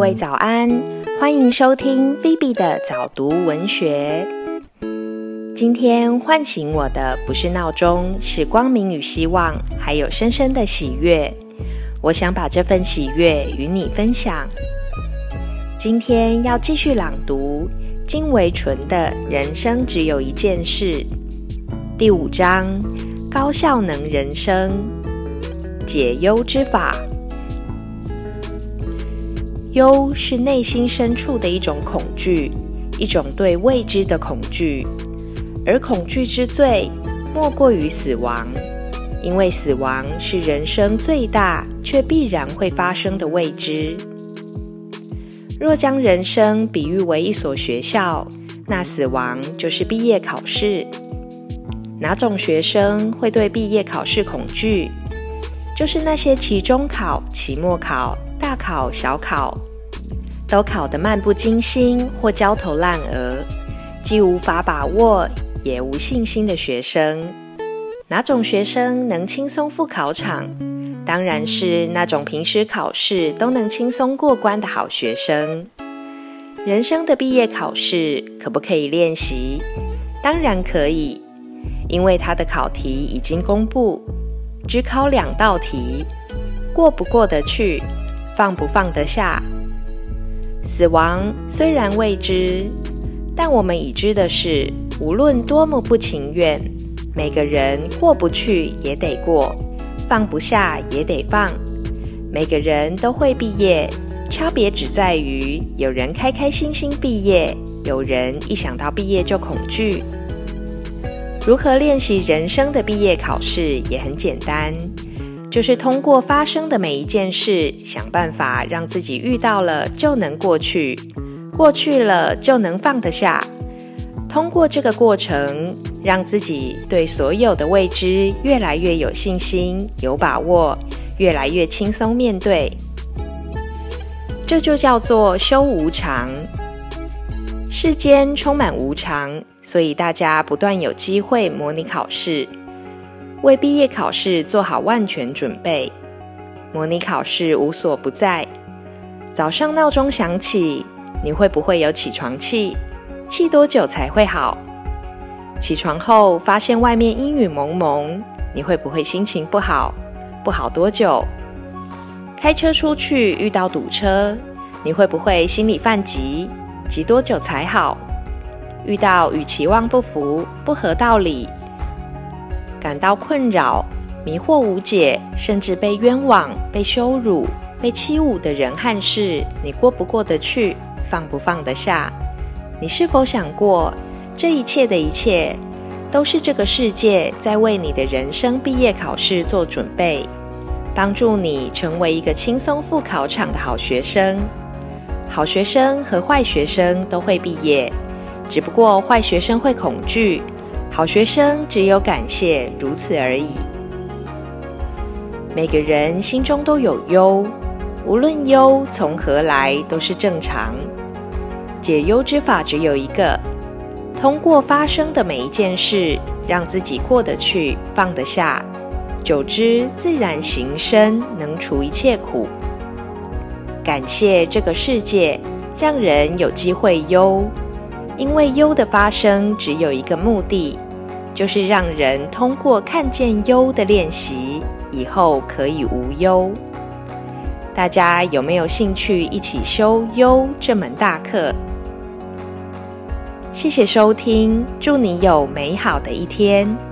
各位早安，欢迎收听菲比的早读文学。今天唤醒我的不是闹钟，是光明与希望，还有深深的喜悦。我想把这份喜悦与你分享。今天要继续朗读金维纯的《人生只有一件事》第五章：高效能人生解忧之法。忧是内心深处的一种恐惧，一种对未知的恐惧，而恐惧之最莫过于死亡，因为死亡是人生最大却必然会发生的未知。若将人生比喻为一所学校，那死亡就是毕业考试。哪种学生会对毕业考试恐惧？就是那些期中考、期末考。大考小考都考得漫不经心或焦头烂额，既无法把握也无信心的学生，哪种学生能轻松赴考场？当然是那种平时考试都能轻松过关的好学生。人生的毕业考试可不可以练习？当然可以，因为他的考题已经公布，只考两道题，过不过得去？放不放得下？死亡虽然未知，但我们已知的是，无论多么不情愿，每个人过不去也得过，放不下也得放。每个人都会毕业，差别只在于有人开开心心毕业，有人一想到毕业就恐惧。如何练习人生的毕业考试也很简单。就是通过发生的每一件事，想办法让自己遇到了就能过去，过去了就能放得下。通过这个过程，让自己对所有的未知越来越有信心、有把握，越来越轻松面对。这就叫做修无常。世间充满无常，所以大家不断有机会模拟考试。为毕业考试做好万全准备，模拟考试无所不在。早上闹钟响起，你会不会有起床气？气多久才会好？起床后发现外面阴雨蒙蒙，你会不会心情不好？不好多久？开车出去遇到堵车，你会不会心里犯急？急多久才好？遇到与期望不符、不合道理？感到困扰、迷惑无解，甚至被冤枉、被羞辱、被欺侮的人和事，你过不过得去？放不放得下？你是否想过，这一切的一切，都是这个世界在为你的人生毕业考试做准备，帮助你成为一个轻松赴考场的好学生？好学生和坏学生都会毕业，只不过坏学生会恐惧。好学生只有感谢，如此而已。每个人心中都有忧，无论忧从何来，都是正常。解忧之法只有一个：通过发生的每一件事，让自己过得去、放得下，久之自然行深，能除一切苦。感谢这个世界，让人有机会忧。因为忧的发生只有一个目的，就是让人通过看见忧的练习，以后可以无忧。大家有没有兴趣一起修忧这门大课？谢谢收听，祝你有美好的一天。